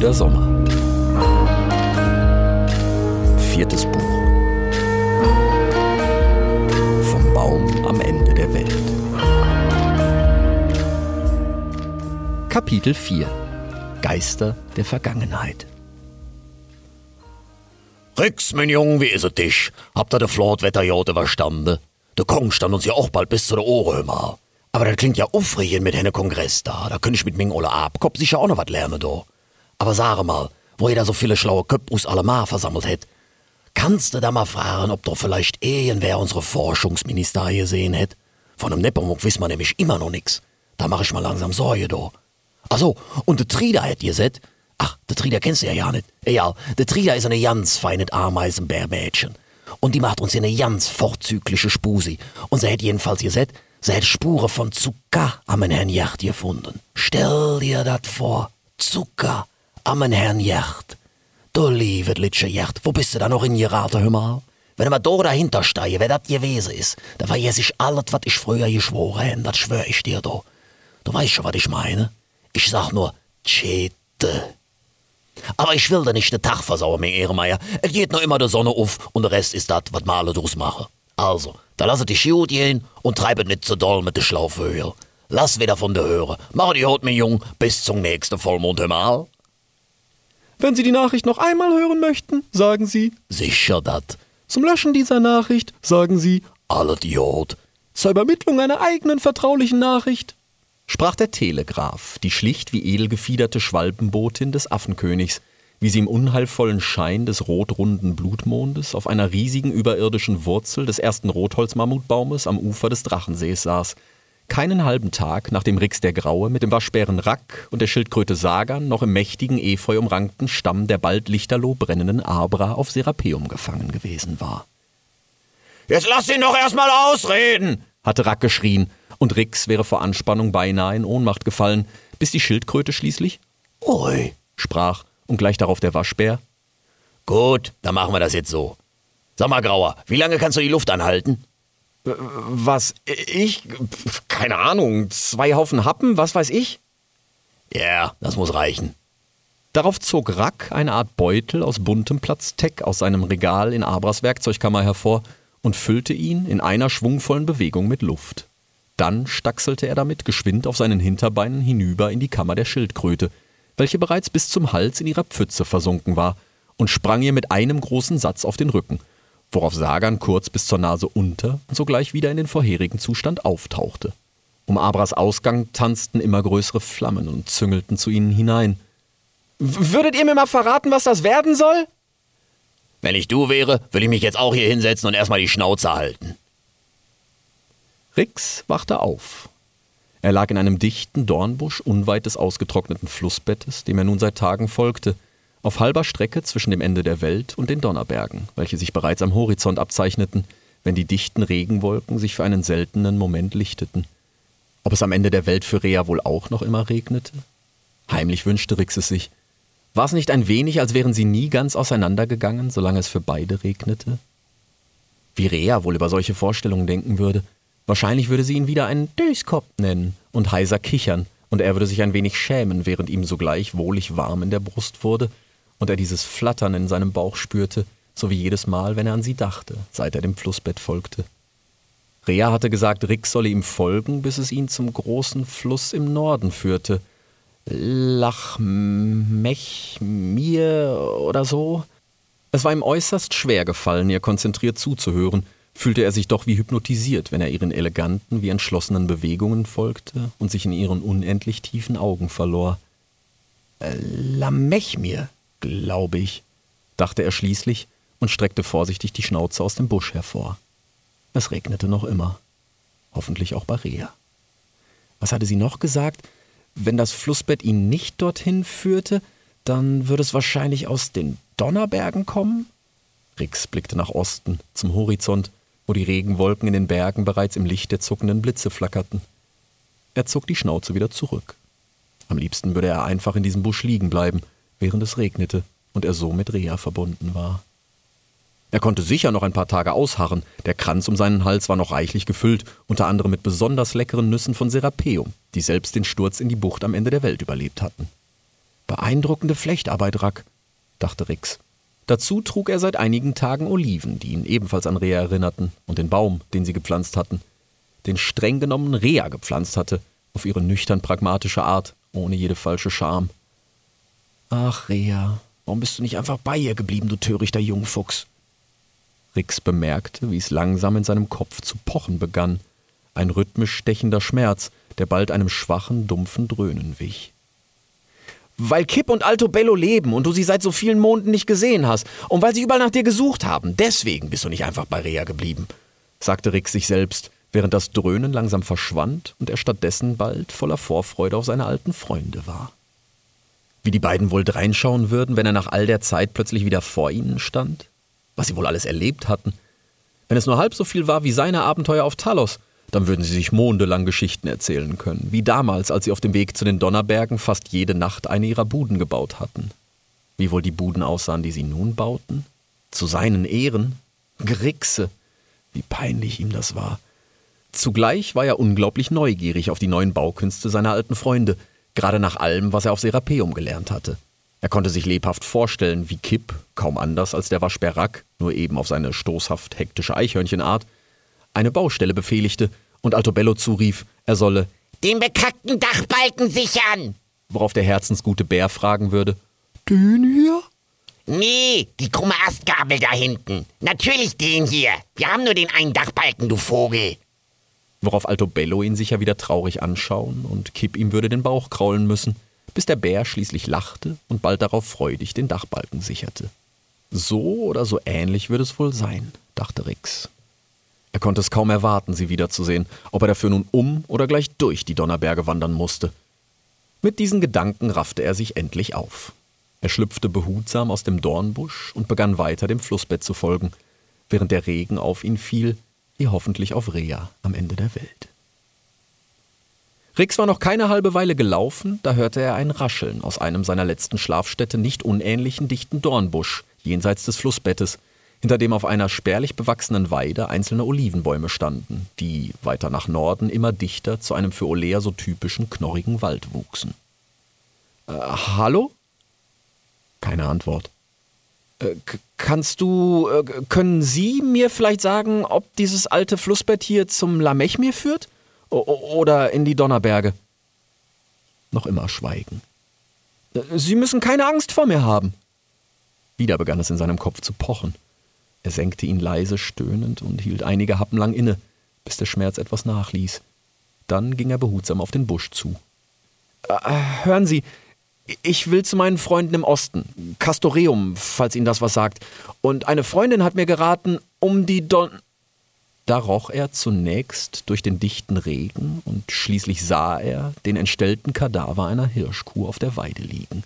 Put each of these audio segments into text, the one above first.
Märchen der Gebrüder Sommer. Viertes Buch. Vom Baum am Ende der Welt. Kapitel 4. Geister der Vergangenheit. Rix, mein Junge, wie is es dich? Habt ihr de Flotwetterjode verstanden? Der Kong stand uns ja auch bald bis zu der Ohren. Aber das klingt ja aufregend mit henne Kongress da. Da könnte ich mit Ming Ole Abkopf sicher auch noch was lernen, do. Aber sage mal, wo ihr da so viele schlaue Köpfe aus Allemar versammelt hätt, kannst du da mal fragen, ob doch vielleicht irgendwer unsere Forschungsminister hier sehen hätt? Von dem Nepomuk wissen wir nämlich immer noch nix. Da mach ich mal langsam Sorge, do. Ach so, und de Trieder hätt ihr seht? Ach, de Trieder kennst du ja ja nicht. Ja, de Trieder ist eine ganz feine Ameisenbärmädchen. Und die macht uns hier eine ganz vorzügliche Spusi. Und sie hätt jedenfalls gesagt, sie hätt Spuren von Zucker am Herrn Yacht gefunden. Stell dir dat vor. Zucker am Herrn Yacht. Du liebe Litsche Yacht, wo bist du da noch in geraten, hör mal? Wenn du mal da dahinter steige, wer dat gewesen ist, da vergess ich alles, was ich früher geschworen hätte, das schwör ich dir, du. Du weißt schon, was ich meine. Ich sag nur, Chete. Aber ich will da nicht den Tag versauen, mein Ehrenmeier. Es geht nur immer der Sonne auf und der Rest ist das, was wir alle draus machen. Also, da lasset dich gut gehen und treibet nicht zu doll mit der Schlaufhöhe. Lass wieder von der Höre. Mach die Haut, mein Jung, bis zum nächsten Vollmond mal. Wenn Sie die Nachricht noch einmal hören möchten, sagen Sie Sicher dat. zum Löschen dieser Nachricht, sagen Sie Alle zur Übermittlung einer eigenen vertraulichen Nachricht. sprach der Telegraph, die schlicht wie edel gefiederte Schwalbenbotin des Affenkönigs, wie sie im unheilvollen Schein des rotrunden Blutmondes auf einer riesigen überirdischen Wurzel des ersten Rotholzmammutbaumes am Ufer des Drachensees saß. Keinen halben Tag, nachdem Rix der Graue mit dem Waschbären Rack und der Schildkröte Sagan noch im mächtigen efeu umrankten Stamm der bald lichterloh brennenden Abra auf Serapeum gefangen gewesen war. Jetzt lass ihn doch erstmal ausreden. hatte Rack geschrien, und Rix wäre vor Anspannung beinahe in Ohnmacht gefallen, bis die Schildkröte schließlich Ui. sprach und gleich darauf der Waschbär. Gut, dann machen wir das jetzt so. Sag mal, Grauer, wie lange kannst du die Luft anhalten? Was? Ich? Pf, Keine Ahnung. Zwei Haufen Happen, was weiß ich? Ja, das muss reichen. Darauf zog Rack eine Art Beutel aus buntem Platzteck aus seinem Regal in Abras Werkzeugkammer hervor und füllte ihn in einer schwungvollen Bewegung mit Luft. Dann stachselte er damit geschwind auf seinen Hinterbeinen hinüber in die Kammer der Schildkröte, welche bereits bis zum Hals in ihrer Pfütze versunken war, und sprang ihr mit einem großen Satz auf den Rücken, worauf Sagan kurz bis zur Nase unter und sogleich wieder in den vorherigen Zustand auftauchte. Um Abras Ausgang tanzten immer größere Flammen und züngelten zu ihnen hinein. Würdet ihr mir mal verraten, was das werden soll? Wenn ich du wäre, würde ich mich jetzt auch hier hinsetzen und erstmal die Schnauze halten. Rix wachte auf. Er lag in einem dichten Dornbusch unweit des ausgetrockneten Flussbettes, dem er nun seit Tagen folgte, auf halber Strecke zwischen dem Ende der Welt und den Donnerbergen, welche sich bereits am Horizont abzeichneten, wenn die dichten Regenwolken sich für einen seltenen Moment lichteten. Ob es am Ende der Welt für Rea wohl auch noch immer regnete? Heimlich wünschte Rix es sich. War es nicht ein wenig, als wären sie nie ganz auseinandergegangen, solange es für beide regnete? Wie Rea wohl über solche Vorstellungen denken würde. Wahrscheinlich würde sie ihn wieder einen Döskop nennen und heiser kichern, und er würde sich ein wenig schämen, während ihm sogleich wohlig warm in der Brust wurde und er dieses Flattern in seinem Bauch spürte, so wie jedes Mal, wenn er an sie dachte, seit er dem Flussbett folgte. Rea hatte gesagt, Rick solle ihm folgen, bis es ihn zum großen Fluss im Norden führte. Lachmech mir oder so? Es war ihm äußerst schwer gefallen, ihr konzentriert zuzuhören, fühlte er sich doch wie hypnotisiert, wenn er ihren eleganten, wie entschlossenen Bewegungen folgte und sich in ihren unendlich tiefen Augen verlor. Äh, Lamechmir, glaube ich, dachte er schließlich und streckte vorsichtig die Schnauze aus dem Busch hervor. Es regnete noch immer. Hoffentlich auch bei Rea. Was hatte sie noch gesagt? Wenn das Flussbett ihn nicht dorthin führte, dann würde es wahrscheinlich aus den Donnerbergen kommen? Rix blickte nach Osten, zum Horizont, wo die Regenwolken in den Bergen bereits im Licht der zuckenden Blitze flackerten. Er zog die Schnauze wieder zurück. Am liebsten würde er einfach in diesem Busch liegen bleiben, während es regnete und er so mit Rea verbunden war. Er konnte sicher noch ein paar Tage ausharren. Der Kranz um seinen Hals war noch reichlich gefüllt, unter anderem mit besonders leckeren Nüssen von Serapeum, die selbst den Sturz in die Bucht am Ende der Welt überlebt hatten. Beeindruckende Flechtarbeit, Rack, dachte Rix. Dazu trug er seit einigen Tagen Oliven, die ihn ebenfalls an Rea erinnerten, und den Baum, den sie gepflanzt hatten. Den streng genommen Rea gepflanzt hatte, auf ihre nüchtern pragmatische Art, ohne jede falsche Scham. Ach, Rea, warum bist du nicht einfach bei ihr geblieben, du törichter Jungfuchs? Rix bemerkte, wie es langsam in seinem Kopf zu pochen begann. Ein rhythmisch stechender Schmerz, der bald einem schwachen, dumpfen Dröhnen wich. Weil Kip und Alto Bello leben und du sie seit so vielen Monden nicht gesehen hast und weil sie überall nach dir gesucht haben, deswegen bist du nicht einfach bei Rea geblieben, sagte Rix sich selbst, während das Dröhnen langsam verschwand und er stattdessen bald voller Vorfreude auf seine alten Freunde war. Wie die beiden wohl dreinschauen würden, wenn er nach all der Zeit plötzlich wieder vor ihnen stand? was sie wohl alles erlebt hatten. Wenn es nur halb so viel war wie seine Abenteuer auf Talos, dann würden sie sich mondelang Geschichten erzählen können, wie damals, als sie auf dem Weg zu den Donnerbergen fast jede Nacht eine ihrer Buden gebaut hatten. Wie wohl die Buden aussahen, die sie nun bauten? Zu seinen Ehren? Grixe! Wie peinlich ihm das war. Zugleich war er unglaublich neugierig auf die neuen Baukünste seiner alten Freunde, gerade nach allem, was er auf Serapeum gelernt hatte. Er konnte sich lebhaft vorstellen, wie Kipp, kaum anders als der Waschbär Rack, nur eben auf seine stoßhaft hektische Eichhörnchenart, eine Baustelle befehligte und Altobello zurief, er solle den bekackten Dachbalken sichern. Worauf der herzensgute Bär fragen würde, den hier? Nee, die krumme Astgabel da hinten. Natürlich den hier. Wir haben nur den einen Dachbalken, du Vogel. Worauf Altobello ihn sicher wieder traurig anschauen und Kipp ihm würde den Bauch kraulen müssen bis der Bär schließlich lachte und bald darauf freudig den Dachbalken sicherte. So oder so ähnlich würde es wohl sein, dachte Rix. Er konnte es kaum erwarten, sie wiederzusehen, ob er dafür nun um oder gleich durch die Donnerberge wandern musste. Mit diesen Gedanken raffte er sich endlich auf. Er schlüpfte behutsam aus dem Dornbusch und begann weiter dem Flussbett zu folgen, während der Regen auf ihn fiel, wie hoffentlich auf Rea am Ende der Welt. Rix war noch keine halbe Weile gelaufen, da hörte er ein Rascheln aus einem seiner letzten Schlafstätte nicht unähnlichen dichten Dornbusch jenseits des Flussbettes, hinter dem auf einer spärlich bewachsenen Weide einzelne Olivenbäume standen, die weiter nach Norden immer dichter zu einem für Olea so typischen knorrigen Wald wuchsen. Äh, hallo? Keine Antwort. Äh, kannst du, äh, können Sie mir vielleicht sagen, ob dieses alte Flussbett hier zum Lamechmir führt? Oder in die Donnerberge. Noch immer Schweigen. Sie müssen keine Angst vor mir haben. Wieder begann es in seinem Kopf zu pochen. Er senkte ihn leise stöhnend und hielt einige Happen lang inne, bis der Schmerz etwas nachließ. Dann ging er behutsam auf den Busch zu. Äh, hören Sie, ich will zu meinen Freunden im Osten, Castoreum, falls Ihnen das was sagt. Und eine Freundin hat mir geraten, um die Don da roch er zunächst durch den dichten Regen und schließlich sah er den entstellten Kadaver einer Hirschkuh auf der Weide liegen.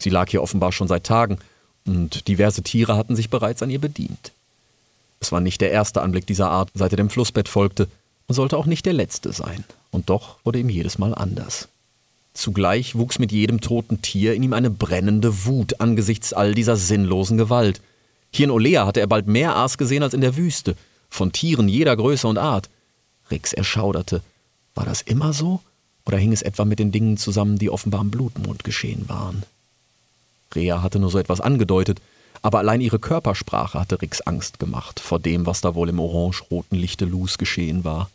Sie lag hier offenbar schon seit Tagen, und diverse Tiere hatten sich bereits an ihr bedient. Es war nicht der erste Anblick dieser Art, seit er dem Flussbett folgte, und sollte auch nicht der letzte sein, und doch wurde ihm jedes Mal anders. Zugleich wuchs mit jedem toten Tier in ihm eine brennende Wut angesichts all dieser sinnlosen Gewalt. Hier in Olea hatte er bald mehr Aas gesehen als in der Wüste, von Tieren jeder Größe und Art. Rix erschauderte. War das immer so? Oder hing es etwa mit den Dingen zusammen, die offenbar am Blutmond geschehen waren? Rea hatte nur so etwas angedeutet, aber allein ihre Körpersprache hatte Rix Angst gemacht vor dem, was da wohl im orange-roten Lichte Luz geschehen war.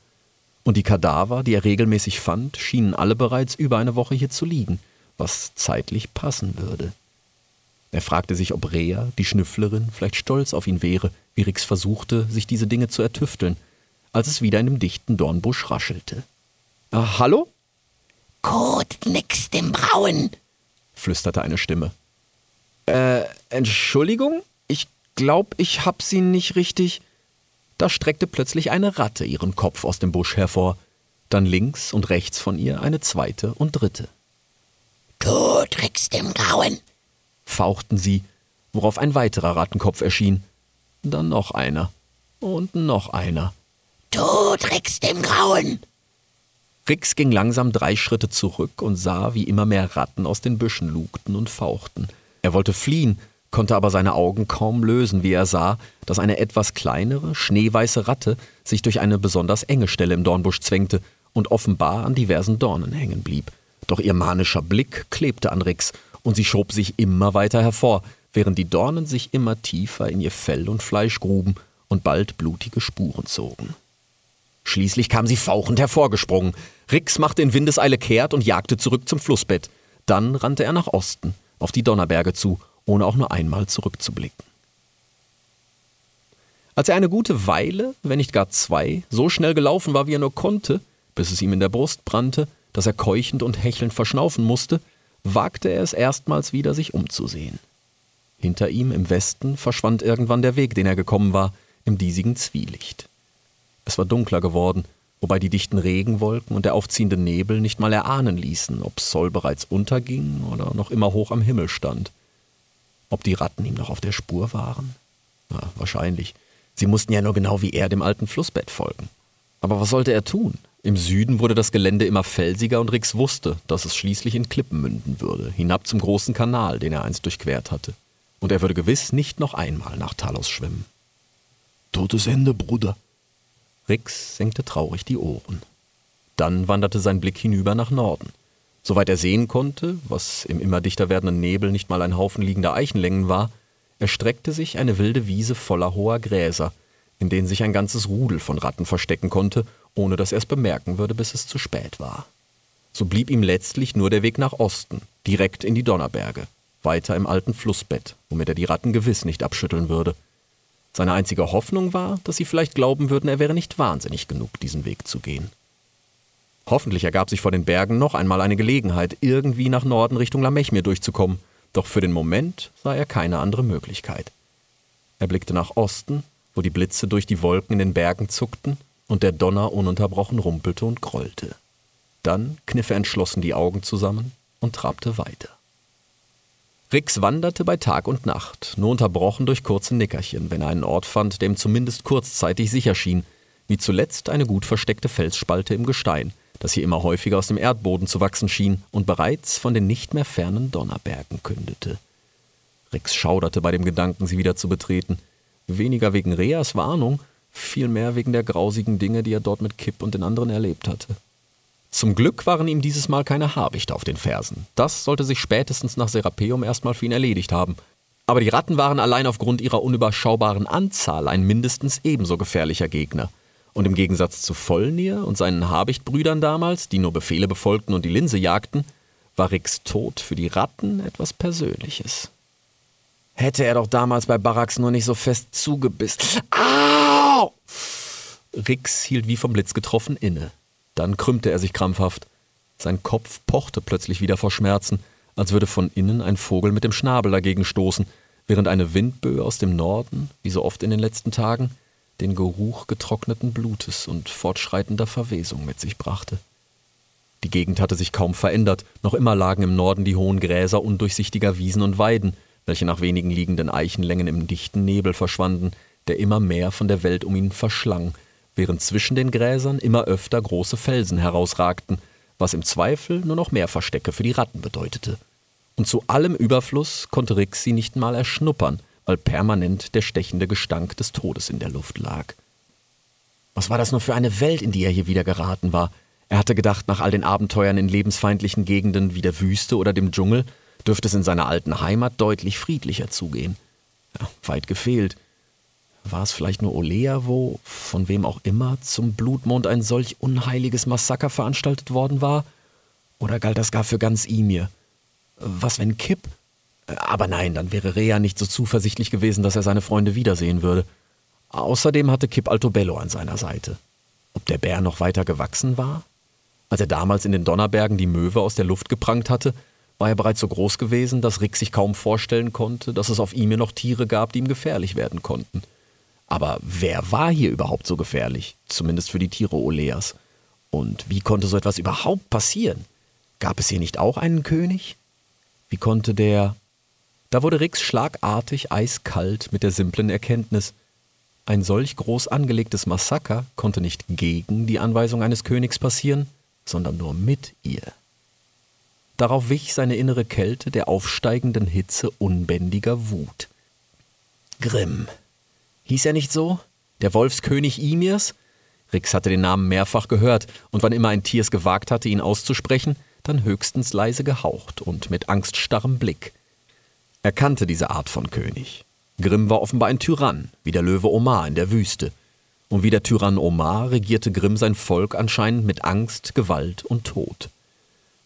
Und die Kadaver, die er regelmäßig fand, schienen alle bereits über eine Woche hier zu liegen, was zeitlich passen würde. Er fragte sich, ob Rea, die Schnüfflerin, vielleicht stolz auf ihn wäre, wie Rix versuchte, sich diese Dinge zu ertüfteln, als es wieder in dem dichten Dornbusch raschelte. Ah, hallo? Kot nix dem Brauen, flüsterte eine Stimme. Äh, Entschuldigung? Ich glaub, ich hab sie nicht richtig. Da streckte plötzlich eine Ratte ihren Kopf aus dem Busch hervor, dann links und rechts von ihr eine zweite und dritte. Du trickst im Grauen, fauchten sie, worauf ein weiterer Rattenkopf erschien. Dann noch einer. Und noch einer. Du trickst im Grauen! Rix ging langsam drei Schritte zurück und sah, wie immer mehr Ratten aus den Büschen lugten und fauchten. Er wollte fliehen, konnte aber seine Augen kaum lösen, wie er sah, dass eine etwas kleinere, schneeweiße Ratte sich durch eine besonders enge Stelle im Dornbusch zwängte und offenbar an diversen Dornen hängen blieb. Doch ihr manischer Blick klebte an Rix, und sie schob sich immer weiter hervor, während die Dornen sich immer tiefer in ihr Fell und Fleisch gruben und bald blutige Spuren zogen. Schließlich kam sie fauchend hervorgesprungen. Rix machte in Windeseile kehrt und jagte zurück zum Flussbett. Dann rannte er nach Osten, auf die Donnerberge zu, ohne auch nur einmal zurückzublicken. Als er eine gute Weile, wenn nicht gar zwei, so schnell gelaufen war, wie er nur konnte, bis es ihm in der Brust brannte, dass er keuchend und hechelnd verschnaufen musste, wagte er es erstmals wieder, sich umzusehen. Hinter ihm im Westen verschwand irgendwann der Weg, den er gekommen war, im diesigen Zwielicht. Es war dunkler geworden, wobei die dichten Regenwolken und der aufziehende Nebel nicht mal erahnen ließen, ob Sol bereits unterging oder noch immer hoch am Himmel stand. Ob die Ratten ihm noch auf der Spur waren? Na, wahrscheinlich. Sie mussten ja nur genau wie er dem alten Flussbett folgen. Aber was sollte er tun? Im Süden wurde das Gelände immer felsiger und Rix wusste, dass es schließlich in Klippen münden würde, hinab zum großen Kanal, den er einst durchquert hatte. Und er würde gewiss nicht noch einmal nach Talos schwimmen. Totes Ende, Bruder, Rix senkte traurig die Ohren. Dann wanderte sein Blick hinüber nach Norden. Soweit er sehen konnte, was im immer dichter werdenden Nebel nicht mal ein Haufen liegender Eichenlängen war, erstreckte sich eine wilde Wiese voller hoher Gräser, in denen sich ein ganzes Rudel von Ratten verstecken konnte, ohne dass er es bemerken würde, bis es zu spät war. So blieb ihm letztlich nur der Weg nach Osten, direkt in die Donnerberge, weiter im alten Flussbett, womit er die Ratten gewiss nicht abschütteln würde. Seine einzige Hoffnung war, dass sie vielleicht glauben würden, er wäre nicht wahnsinnig genug, diesen Weg zu gehen. Hoffentlich ergab sich vor den Bergen noch einmal eine Gelegenheit, irgendwie nach Norden Richtung Lamechmir durchzukommen, doch für den Moment sah er keine andere Möglichkeit. Er blickte nach Osten, wo die Blitze durch die Wolken in den Bergen zuckten und der Donner ununterbrochen rumpelte und grollte. Dann kniff er entschlossen die Augen zusammen und trabte weiter. Rix wanderte bei Tag und Nacht, nur unterbrochen durch kurze Nickerchen, wenn er einen Ort fand, der ihm zumindest kurzzeitig sicher schien, wie zuletzt eine gut versteckte Felsspalte im Gestein, das hier immer häufiger aus dem Erdboden zu wachsen schien und bereits von den nicht mehr fernen Donnerbergen kündete. Rix schauderte bei dem Gedanken, sie wieder zu betreten, weniger wegen Reas Warnung, vielmehr wegen der grausigen Dinge, die er dort mit Kipp und den anderen erlebt hatte. Zum Glück waren ihm dieses Mal keine Habichte auf den Fersen. Das sollte sich spätestens nach Serapeum erstmal für ihn erledigt haben. Aber die Ratten waren allein aufgrund ihrer unüberschaubaren Anzahl ein mindestens ebenso gefährlicher Gegner. Und im Gegensatz zu Vollnir und seinen Habichtbrüdern damals, die nur Befehle befolgten und die Linse jagten, war Ricks Tod für die Ratten etwas Persönliches. Hätte er doch damals bei Barracks nur nicht so fest zugebissen. Au! Rix hielt wie vom Blitz getroffen inne. Dann krümmte er sich krampfhaft. Sein Kopf pochte plötzlich wieder vor Schmerzen, als würde von innen ein Vogel mit dem Schnabel dagegen stoßen, während eine Windböe aus dem Norden, wie so oft in den letzten Tagen, den Geruch getrockneten Blutes und fortschreitender Verwesung mit sich brachte. Die Gegend hatte sich kaum verändert, noch immer lagen im Norden die hohen Gräser undurchsichtiger Wiesen und Weiden, welche nach wenigen liegenden Eichenlängen im dichten Nebel verschwanden, der immer mehr von der Welt um ihn verschlang, während zwischen den Gräsern immer öfter große Felsen herausragten, was im Zweifel nur noch mehr Verstecke für die Ratten bedeutete. Und zu allem Überfluss konnte sie nicht mal erschnuppern, weil permanent der stechende Gestank des Todes in der Luft lag. Was war das nur für eine Welt, in die er hier wieder geraten war? Er hatte gedacht, nach all den Abenteuern in lebensfeindlichen Gegenden wie der Wüste oder dem Dschungel dürfte es in seiner alten Heimat deutlich friedlicher zugehen. Ja, weit gefehlt. War es vielleicht nur Olea, wo, von wem auch immer, zum Blutmond ein solch unheiliges Massaker veranstaltet worden war? Oder galt das gar für ganz Imir? Was, wenn Kipp? Aber nein, dann wäre Rea nicht so zuversichtlich gewesen, dass er seine Freunde wiedersehen würde. Außerdem hatte Kipp Altobello an seiner Seite. Ob der Bär noch weiter gewachsen war? Als er damals in den Donnerbergen die Möwe aus der Luft geprangt hatte, war er bereits so groß gewesen, dass Rick sich kaum vorstellen konnte, dass es auf Imir noch Tiere gab, die ihm gefährlich werden konnten. Aber wer war hier überhaupt so gefährlich? Zumindest für die Tiere Oleas. Und wie konnte so etwas überhaupt passieren? Gab es hier nicht auch einen König? Wie konnte der. Da wurde Rix schlagartig eiskalt mit der simplen Erkenntnis, ein solch groß angelegtes Massaker konnte nicht gegen die Anweisung eines Königs passieren, sondern nur mit ihr. Darauf wich seine innere Kälte der aufsteigenden Hitze unbändiger Wut. Grimm. Hieß er nicht so? Der Wolfskönig Imirs? Rix hatte den Namen mehrfach gehört, und wann immer ein Tier es gewagt hatte, ihn auszusprechen, dann höchstens leise gehaucht und mit angststarrem Blick. Er kannte diese Art von König. Grimm war offenbar ein Tyrann, wie der Löwe Omar in der Wüste. Und wie der Tyrann Omar regierte Grimm sein Volk anscheinend mit Angst, Gewalt und Tod.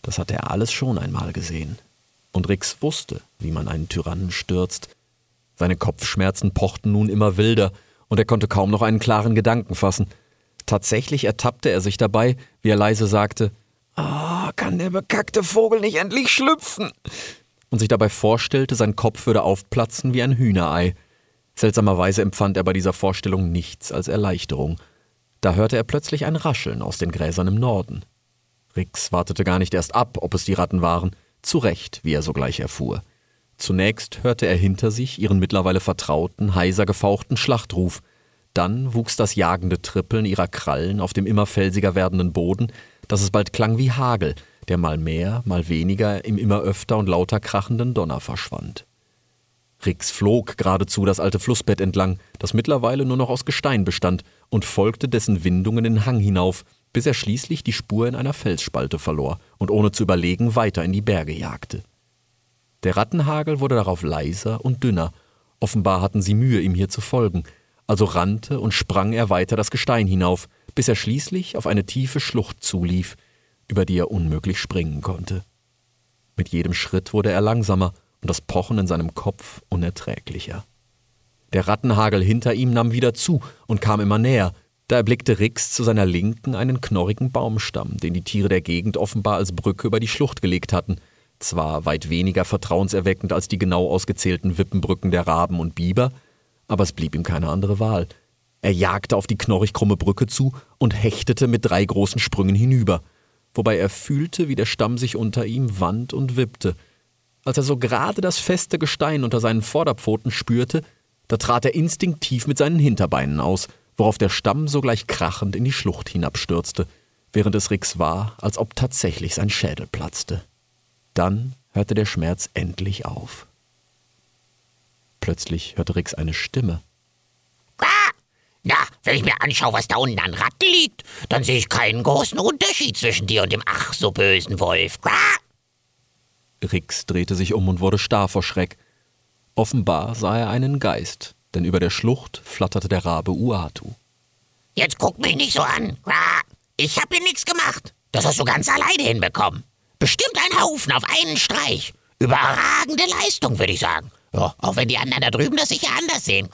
Das hatte er alles schon einmal gesehen. Und Rix wusste, wie man einen Tyrannen stürzt. Seine Kopfschmerzen pochten nun immer wilder, und er konnte kaum noch einen klaren Gedanken fassen. Tatsächlich ertappte er sich dabei, wie er leise sagte, Ah, oh, kann der bekackte Vogel nicht endlich schlüpfen? Und sich dabei vorstellte, sein Kopf würde aufplatzen wie ein Hühnerei. Seltsamerweise empfand er bei dieser Vorstellung nichts als Erleichterung. Da hörte er plötzlich ein Rascheln aus den Gräsern im Norden. Rix wartete gar nicht erst ab, ob es die Ratten waren, zu Recht, wie er sogleich erfuhr. Zunächst hörte er hinter sich ihren mittlerweile vertrauten, heiser gefauchten Schlachtruf, dann wuchs das jagende Trippeln ihrer Krallen auf dem immer felsiger werdenden Boden, dass es bald klang wie Hagel, der mal mehr, mal weniger im immer öfter und lauter krachenden Donner verschwand. Rix flog geradezu das alte Flussbett entlang, das mittlerweile nur noch aus Gestein bestand, und folgte dessen Windungen den Hang hinauf, bis er schließlich die Spur in einer Felsspalte verlor und ohne zu überlegen weiter in die Berge jagte. Der Rattenhagel wurde darauf leiser und dünner, offenbar hatten sie Mühe, ihm hier zu folgen, also rannte und sprang er weiter das Gestein hinauf, bis er schließlich auf eine tiefe Schlucht zulief, über die er unmöglich springen konnte. Mit jedem Schritt wurde er langsamer und das Pochen in seinem Kopf unerträglicher. Der Rattenhagel hinter ihm nahm wieder zu und kam immer näher. Da erblickte Rix zu seiner Linken einen knorrigen Baumstamm, den die Tiere der Gegend offenbar als Brücke über die Schlucht gelegt hatten. Zwar weit weniger vertrauenserweckend als die genau ausgezählten Wippenbrücken der Raben und Biber, aber es blieb ihm keine andere Wahl. Er jagte auf die knorrig krumme Brücke zu und hechtete mit drei großen Sprüngen hinüber, wobei er fühlte, wie der Stamm sich unter ihm wand und wippte. Als er so gerade das feste Gestein unter seinen Vorderpfoten spürte, da trat er instinktiv mit seinen Hinterbeinen aus, worauf der Stamm sogleich krachend in die Schlucht hinabstürzte, während es Rix war, als ob tatsächlich sein Schädel platzte. Dann hörte der Schmerz endlich auf. Plötzlich hörte Rix eine Stimme. Na, wenn ich mir anschaue, was da unten an Ratten liegt, dann sehe ich keinen großen Unterschied zwischen dir und dem ach so bösen Wolf. Rix drehte sich um und wurde starr vor Schreck. Offenbar sah er einen Geist, denn über der Schlucht flatterte der Rabe Uatu. Jetzt guck mich nicht so an. Ich hab hier nichts gemacht. Das hast du ganz alleine hinbekommen. Bestimmt ein Haufen auf einen Streich. Überragende Leistung, würde ich sagen. Ja, auch wenn die anderen da drüben das sicher anders sehen.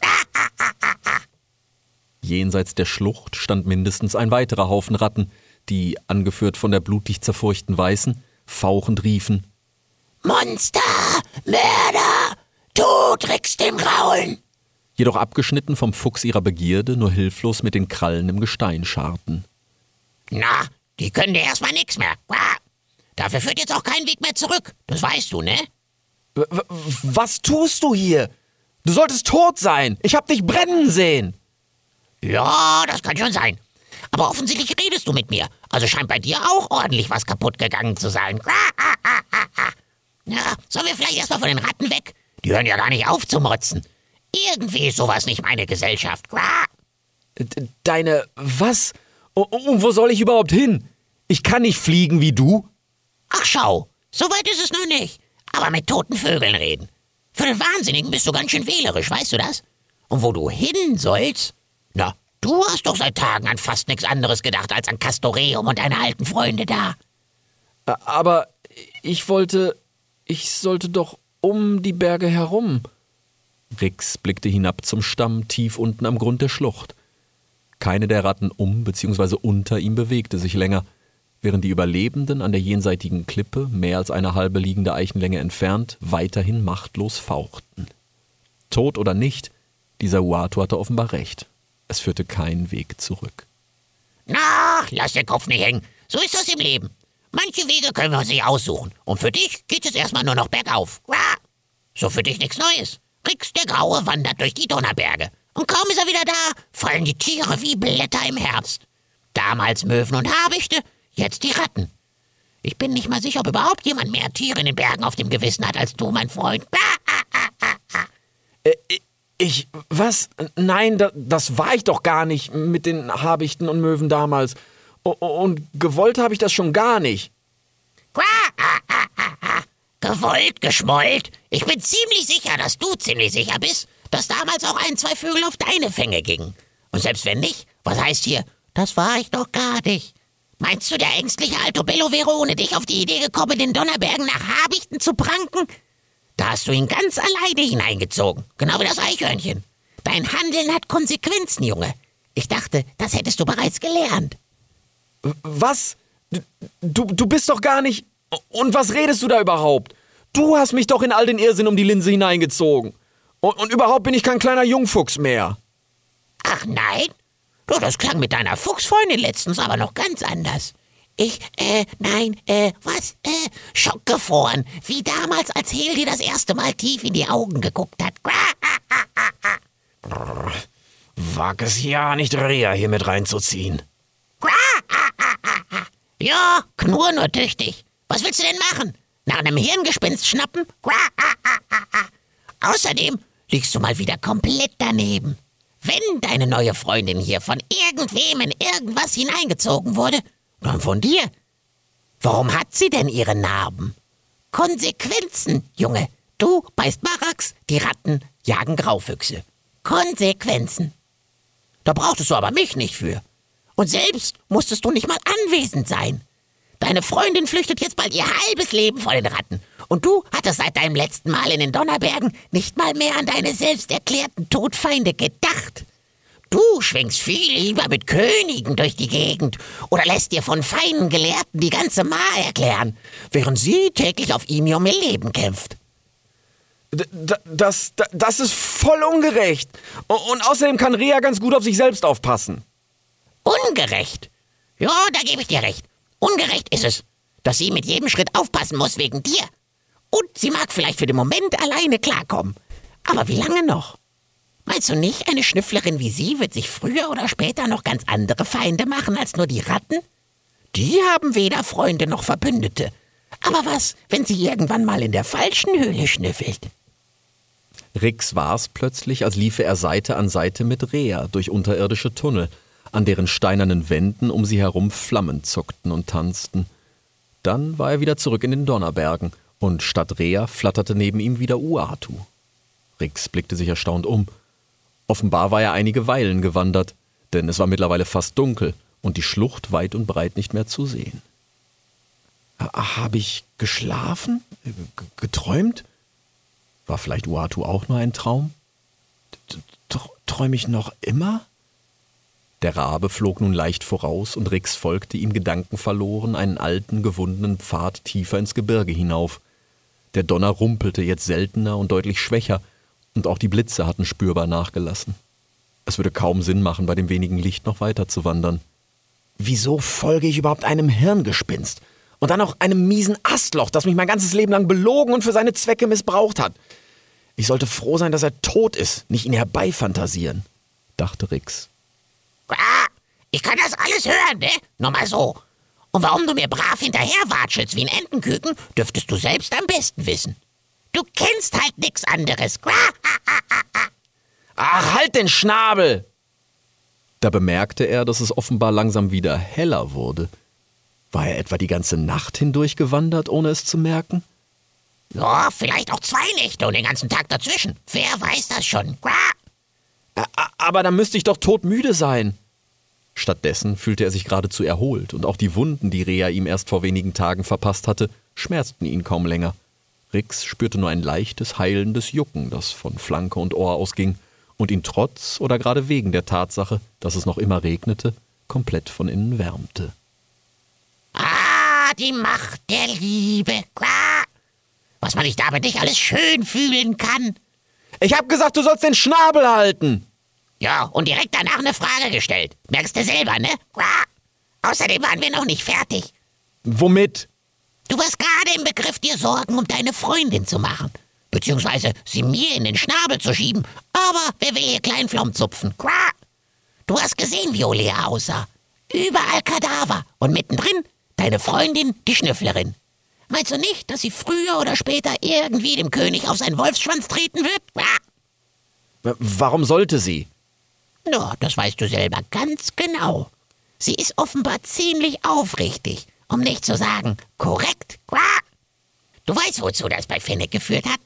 Jenseits der Schlucht stand mindestens ein weiterer Haufen Ratten, die, angeführt von der blutig zerfurchten Weißen, fauchend riefen: Monster! Mörder! Tod Rix dem Graulen! Jedoch abgeschnitten vom Fuchs ihrer Begierde, nur hilflos mit den Krallen im Gestein scharten. Na, die können dir erstmal nichts mehr. Dafür führt jetzt auch kein Weg mehr zurück. Das weißt du, ne? Was tust du hier? Du solltest tot sein. Ich hab dich brennen sehen. Ja, das kann schon sein. Aber offensichtlich redest du mit mir. Also scheint bei dir auch ordentlich was kaputt gegangen zu sein. Ja, sollen wir vielleicht erstmal von den Ratten weg? Die hören ja gar nicht auf zu motzen. Irgendwie ist sowas nicht meine Gesellschaft. Deine was? Und wo soll ich überhaupt hin? Ich kann nicht fliegen wie du. Ach schau, so weit ist es noch nicht aber mit toten Vögeln reden. Für den Wahnsinnigen bist du ganz schön wählerisch, weißt du das? Und wo du hin sollst? Na, du hast doch seit Tagen an fast nichts anderes gedacht als an Castoreum und deine alten Freunde da. Aber ich wollte. Ich sollte doch um die Berge herum. Rix blickte hinab zum Stamm tief unten am Grund der Schlucht. Keine der Ratten um bzw. unter ihm bewegte sich länger während die Überlebenden an der jenseitigen Klippe, mehr als eine halbe liegende Eichenlänge entfernt, weiterhin machtlos fauchten. Tot oder nicht, dieser Uatu hatte offenbar recht. Es führte keinen Weg zurück. Na, lass den Kopf nicht hängen. So ist das im Leben. Manche Wege können wir uns nicht aussuchen. Und für dich geht es erstmal nur noch bergauf. So für dich nichts Neues. Rix der Graue wandert durch die Donnerberge. Und kaum ist er wieder da, fallen die Tiere wie Blätter im Herbst. Damals Möwen und Habichte, Jetzt die Ratten. Ich bin nicht mal sicher, ob überhaupt jemand mehr Tiere in den Bergen auf dem Gewissen hat als du, mein Freund. Äh, ich, was? Nein, da, das war ich doch gar nicht mit den Habichten und Möwen damals. O- Und gewollt habe ich das schon gar nicht. Gewollt, geschmollt. Ich bin ziemlich sicher, dass du ziemlich sicher bist, dass damals auch ein, zwei Vögel auf deine Fänge gingen. Und selbst wenn nicht, was heißt hier, das war ich doch gar nicht. Meinst du, der ängstliche Altobello wäre ohne dich auf die Idee gekommen, den Donnerbergen nach Habichten zu pranken? Da hast du ihn ganz alleine hineingezogen, genau wie das Eichhörnchen. Dein Handeln hat Konsequenzen, Junge. Ich dachte, das hättest du bereits gelernt. Was? Du, du bist doch gar nicht. Und was redest du da überhaupt? Du hast mich doch in all den Irrsinn um die Linse hineingezogen. Und, und überhaupt bin ich kein kleiner Jungfuchs mehr. Ach nein? Du, das klang mit deiner Fuchsfreundin letztens aber noch ganz anders. Ich, äh, nein, äh, was, äh, schockgefroren, wie damals, als Hel dir das erste Mal tief in die Augen geguckt hat. Wag es ja nicht, Rea hier mit reinzuziehen. Ja, knurr nur tüchtig. Was willst du denn machen? Nach einem Hirngespinst schnappen? Außerdem liegst du mal wieder komplett daneben. Wenn deine neue Freundin hier von irgendwem in irgendwas hineingezogen wurde, dann von dir. Warum hat sie denn ihre Narben? Konsequenzen, Junge. Du beißt Marax, die Ratten jagen Graufüchse. Konsequenzen. Da brauchtest du aber mich nicht für. Und selbst musstest du nicht mal anwesend sein. Deine Freundin flüchtet jetzt bald ihr halbes Leben vor den Ratten. Und du hattest seit deinem letzten Mal in den Donnerbergen nicht mal mehr an deine selbst erklärten Todfeinde gedacht. Du schwingst viel lieber mit Königen durch die Gegend oder lässt dir von feinen Gelehrten die ganze Ma erklären, während sie täglich auf ihm um ihr Leben kämpft. D das, d- das ist voll ungerecht. Und außerdem kann Rea ganz gut auf sich selbst aufpassen. Ungerecht. Ja, da gebe ich dir recht. Ungerecht ist es, dass sie mit jedem Schritt aufpassen muss wegen dir. Und sie mag vielleicht für den Moment alleine klarkommen. Aber wie lange noch? Meinst du nicht, eine Schnüfflerin wie sie wird sich früher oder später noch ganz andere Feinde machen als nur die Ratten? Die haben weder Freunde noch Verbündete. Aber was, wenn sie irgendwann mal in der falschen Höhle schnüffelt? Rix war's plötzlich, als liefe er Seite an Seite mit Rea durch unterirdische Tunnel, an deren steinernen Wänden um sie herum Flammen zuckten und tanzten. Dann war er wieder zurück in den Donnerbergen, und statt Rea flatterte neben ihm wieder Uatu. Rix blickte sich erstaunt um. Offenbar war er einige Weilen gewandert, denn es war mittlerweile fast dunkel und die Schlucht weit und breit nicht mehr zu sehen. Habe ich geschlafen? G geträumt? War vielleicht Uatu auch nur ein Traum? Träume ich noch immer? Der Rabe flog nun leicht voraus und Rix folgte ihm gedankenverloren einen alten, gewundenen Pfad tiefer ins Gebirge hinauf. Der Donner rumpelte jetzt seltener und deutlich schwächer, und auch die Blitze hatten spürbar nachgelassen. Es würde kaum Sinn machen, bei dem wenigen Licht noch weiter zu wandern. Wieso folge ich überhaupt einem Hirngespinst? Und dann auch einem miesen Astloch, das mich mein ganzes Leben lang belogen und für seine Zwecke missbraucht hat. Ich sollte froh sein, dass er tot ist, nicht ihn herbeifantasieren, dachte Rix. Ah, ich kann das alles hören, ne? Nur mal so. Und warum du mir brav hinterherwatschelst wie ein Entenküken, dürftest du selbst am besten wissen. Du kennst halt nix anderes. Ach, halt den Schnabel! Da bemerkte er, dass es offenbar langsam wieder heller wurde. War er etwa die ganze Nacht hindurch gewandert, ohne es zu merken? Ja, vielleicht auch zwei Nächte und den ganzen Tag dazwischen. Wer weiß das schon? Aber da müsste ich doch todmüde sein. Stattdessen fühlte er sich geradezu erholt, und auch die Wunden, die Rea ihm erst vor wenigen Tagen verpasst hatte, schmerzten ihn kaum länger. Rix spürte nur ein leichtes, heilendes Jucken, das von Flanke und Ohr ausging und ihn trotz oder gerade wegen der Tatsache, dass es noch immer regnete, komplett von innen wärmte. Ah, die Macht der Liebe. Was man nicht damit nicht alles schön fühlen kann. Ich hab gesagt, du sollst den Schnabel halten. Ja, und direkt danach eine Frage gestellt. Merkst du selber, ne? Außerdem waren wir noch nicht fertig. Womit? Du warst gerade im Begriff, dir Sorgen um deine Freundin zu machen. Beziehungsweise sie mir in den Schnabel zu schieben. Aber wer will hier Kleinflaum zupfen? Qua! Du hast gesehen, wie Olea aussah. Überall Kadaver. Und mittendrin Deine Freundin, die Schnüfflerin. Meinst du nicht, dass sie früher oder später irgendwie dem König auf seinen Wolfsschwanz treten wird? Ah. Warum sollte sie? No, das weißt du selber ganz genau. Sie ist offenbar ziemlich aufrichtig, um nicht zu sagen korrekt. Du weißt, wozu das bei Fennec geführt hat?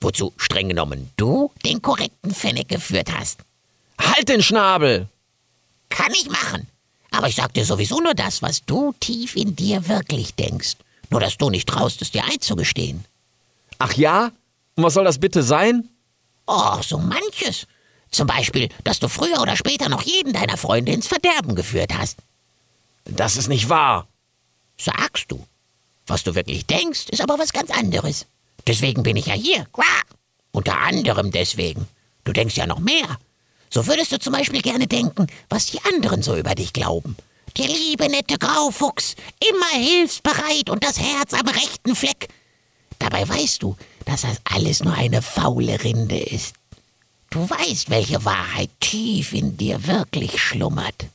Wozu streng genommen du den korrekten Fennec geführt hast. Halt den Schnabel! Kann ich machen. Aber ich sag dir sowieso nur das, was du tief in dir wirklich denkst. Nur, dass du nicht traust, es dir einzugestehen. Ach ja? Und was soll das bitte sein? Oh, so manches. Zum Beispiel, dass du früher oder später noch jeden deiner Freunde ins Verderben geführt hast. Das ist nicht wahr. Sagst du. Was du wirklich denkst, ist aber was ganz anderes. Deswegen bin ich ja hier. Quah. Unter anderem deswegen. Du denkst ja noch mehr. So würdest du zum Beispiel gerne denken, was die anderen so über dich glauben. Der liebe nette Graufuchs, immer hilfsbereit und das Herz am rechten Fleck. Dabei weißt du, dass das alles nur eine faule Rinde ist. Du weißt, welche Wahrheit tief in dir wirklich schlummert.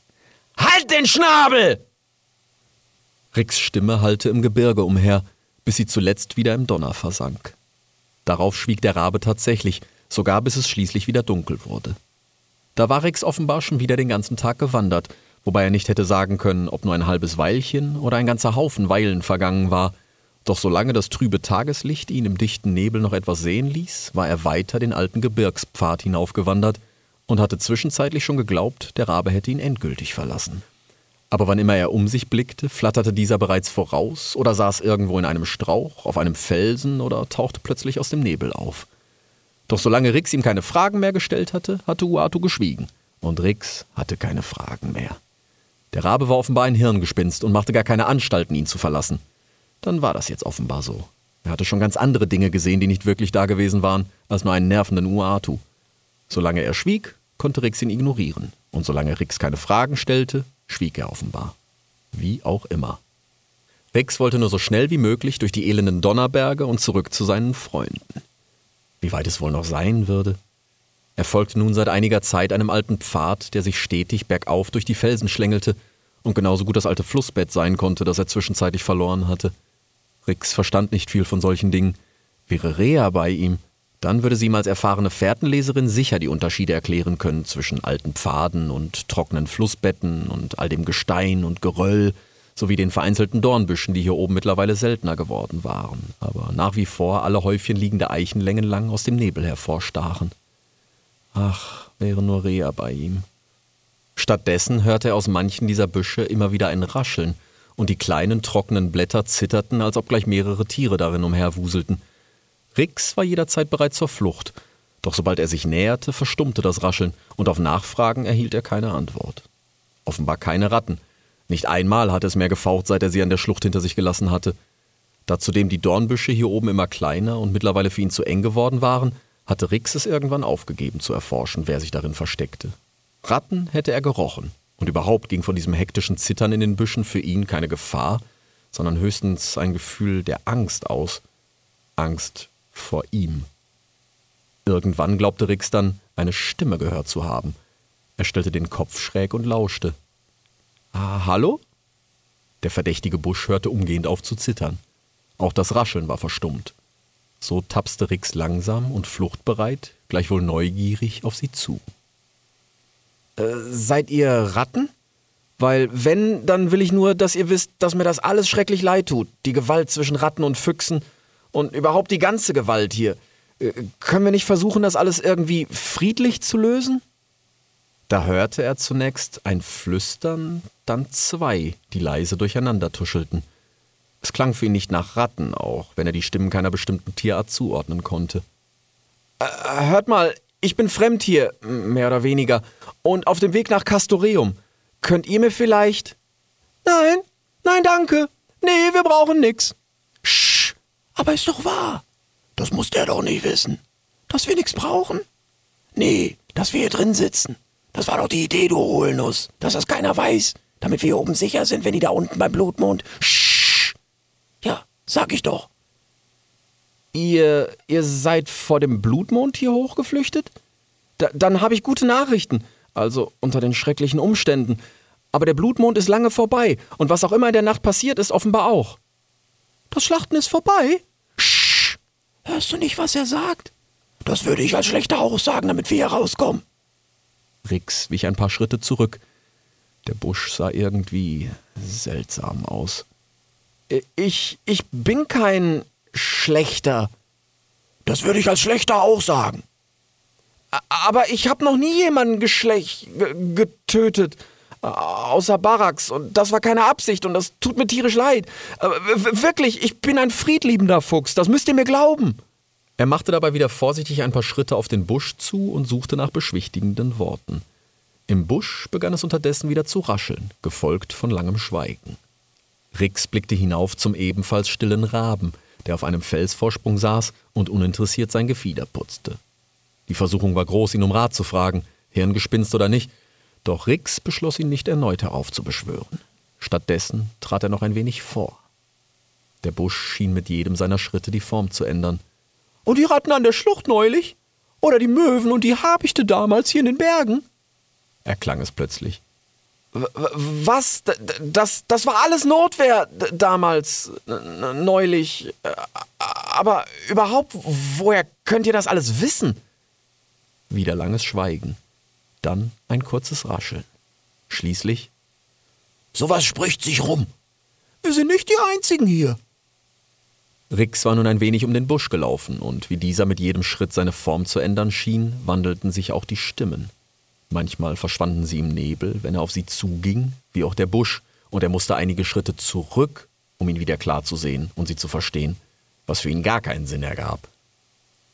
Halt den Schnabel! Ricks Stimme hallte im Gebirge umher, bis sie zuletzt wieder im Donner versank. Darauf schwieg der Rabe tatsächlich, sogar bis es schließlich wieder dunkel wurde. Da war Rix offenbar schon wieder den ganzen Tag gewandert, wobei er nicht hätte sagen können, ob nur ein halbes Weilchen oder ein ganzer Haufen Weilen vergangen war, doch solange das trübe Tageslicht ihn im dichten Nebel noch etwas sehen ließ, war er weiter den alten Gebirgspfad hinaufgewandert und hatte zwischenzeitlich schon geglaubt, der Rabe hätte ihn endgültig verlassen. Aber wann immer er um sich blickte, flatterte dieser bereits voraus oder saß irgendwo in einem Strauch, auf einem Felsen oder tauchte plötzlich aus dem Nebel auf. Doch solange Rix ihm keine Fragen mehr gestellt hatte, hatte Uatu geschwiegen. Und Rix hatte keine Fragen mehr. Der Rabe war offenbar ein Hirngespinst und machte gar keine Anstalten, ihn zu verlassen dann war das jetzt offenbar so. Er hatte schon ganz andere Dinge gesehen, die nicht wirklich da gewesen waren, als nur einen nervenden Uatu. Solange er schwieg, konnte Rix ihn ignorieren. Und solange Rix keine Fragen stellte, schwieg er offenbar. Wie auch immer. Rex wollte nur so schnell wie möglich durch die elenden Donnerberge und zurück zu seinen Freunden. Wie weit es wohl noch sein würde? Er folgte nun seit einiger Zeit einem alten Pfad, der sich stetig bergauf durch die Felsen schlängelte und genauso gut das alte Flussbett sein konnte, das er zwischenzeitlich verloren hatte. Rix verstand nicht viel von solchen Dingen. Wäre Rea bei ihm, dann würde sie ihm als erfahrene Fährtenleserin sicher die Unterschiede erklären können zwischen alten Pfaden und trockenen Flussbetten und all dem Gestein und Geröll, sowie den vereinzelten Dornbüschen, die hier oben mittlerweile seltener geworden waren, aber nach wie vor alle Häufchen liegende Eichenlängen lang aus dem Nebel hervorstachen. Ach, wäre nur Rea bei ihm. Stattdessen hörte er aus manchen dieser Büsche immer wieder ein Rascheln, und die kleinen trockenen Blätter zitterten, als ob gleich mehrere Tiere darin umherwuselten. Rix war jederzeit bereit zur Flucht, doch sobald er sich näherte, verstummte das Rascheln, und auf Nachfragen erhielt er keine Antwort. Offenbar keine Ratten. Nicht einmal hatte es mehr gefaucht, seit er sie an der Schlucht hinter sich gelassen hatte. Da zudem die Dornbüsche hier oben immer kleiner und mittlerweile für ihn zu eng geworden waren, hatte Rix es irgendwann aufgegeben zu erforschen, wer sich darin versteckte. Ratten hätte er gerochen, und überhaupt ging von diesem hektischen Zittern in den Büschen für ihn keine Gefahr, sondern höchstens ein Gefühl der Angst aus. Angst vor ihm. Irgendwann glaubte Rix dann, eine Stimme gehört zu haben. Er stellte den Kopf schräg und lauschte. Ah, hallo? Der verdächtige Busch hörte umgehend auf zu zittern. Auch das Rascheln war verstummt. So tapste Rix langsam und fluchtbereit, gleichwohl neugierig auf sie zu. Äh, seid ihr Ratten? Weil wenn, dann will ich nur, dass ihr wisst, dass mir das alles schrecklich leid tut. Die Gewalt zwischen Ratten und Füchsen und überhaupt die ganze Gewalt hier. Äh, können wir nicht versuchen, das alles irgendwie friedlich zu lösen? Da hörte er zunächst ein Flüstern, dann zwei, die leise durcheinander tuschelten. Es klang für ihn nicht nach Ratten, auch wenn er die Stimmen keiner bestimmten Tierart zuordnen konnte. Äh, hört mal, ich bin fremd hier, mehr oder weniger, und auf dem Weg nach Castoreum. Könnt ihr mir vielleicht. Nein, nein, danke. Nee, wir brauchen nix. Sch, aber ist doch wahr. Das muss der doch nicht wissen. Dass wir nix brauchen? Nee, dass wir hier drin sitzen. Das war doch die Idee, du Hohlnuss. Dass das keiner weiß. Damit wir hier oben sicher sind, wenn die da unten beim Blutmond. Sch. Ja, sag ich doch. Ihr, ihr seid vor dem Blutmond hier hochgeflüchtet? Da, dann habe ich gute Nachrichten. Also unter den schrecklichen Umständen. Aber der Blutmond ist lange vorbei und was auch immer in der Nacht passiert, ist offenbar auch. Das Schlachten ist vorbei? Hörst du nicht, was er sagt? Das würde ich als schlechter auch sagen, damit wir hier rauskommen. Rix wich ein paar Schritte zurück. Der Busch sah irgendwie seltsam aus. Ich, ich bin kein schlechter. Das würde ich als schlechter auch sagen. Aber ich habe noch nie jemanden geschlecht getötet. Außer Barracks. Und das war keine Absicht und das tut mir tierisch leid. Wirklich, ich bin ein friedliebender Fuchs. Das müsst ihr mir glauben. Er machte dabei wieder vorsichtig ein paar Schritte auf den Busch zu und suchte nach beschwichtigenden Worten. Im Busch begann es unterdessen wieder zu rascheln, gefolgt von langem Schweigen. Rix blickte hinauf zum ebenfalls stillen Raben, der auf einem Felsvorsprung saß und uninteressiert sein Gefieder putzte. Die Versuchung war groß, ihn um Rat zu fragen, Hirngespinst oder nicht, doch Rix beschloss ihn nicht erneut heraufzubeschwören. Stattdessen trat er noch ein wenig vor. Der Busch schien mit jedem seiner Schritte die Form zu ändern. Und die Ratten an der Schlucht neulich? Oder die Möwen und die Habichte damals hier in den Bergen? erklang es plötzlich. Was? Das, das war alles Notwehr damals, neulich. Aber überhaupt, woher könnt ihr das alles wissen? Wieder langes Schweigen. Dann ein kurzes Rascheln. Schließlich. Sowas spricht sich rum. Wir sind nicht die Einzigen hier. Rix war nun ein wenig um den Busch gelaufen, und wie dieser mit jedem Schritt seine Form zu ändern schien, wandelten sich auch die Stimmen. Manchmal verschwanden sie im Nebel, wenn er auf sie zuging, wie auch der Busch, und er musste einige Schritte zurück, um ihn wieder klar zu sehen und sie zu verstehen, was für ihn gar keinen Sinn ergab.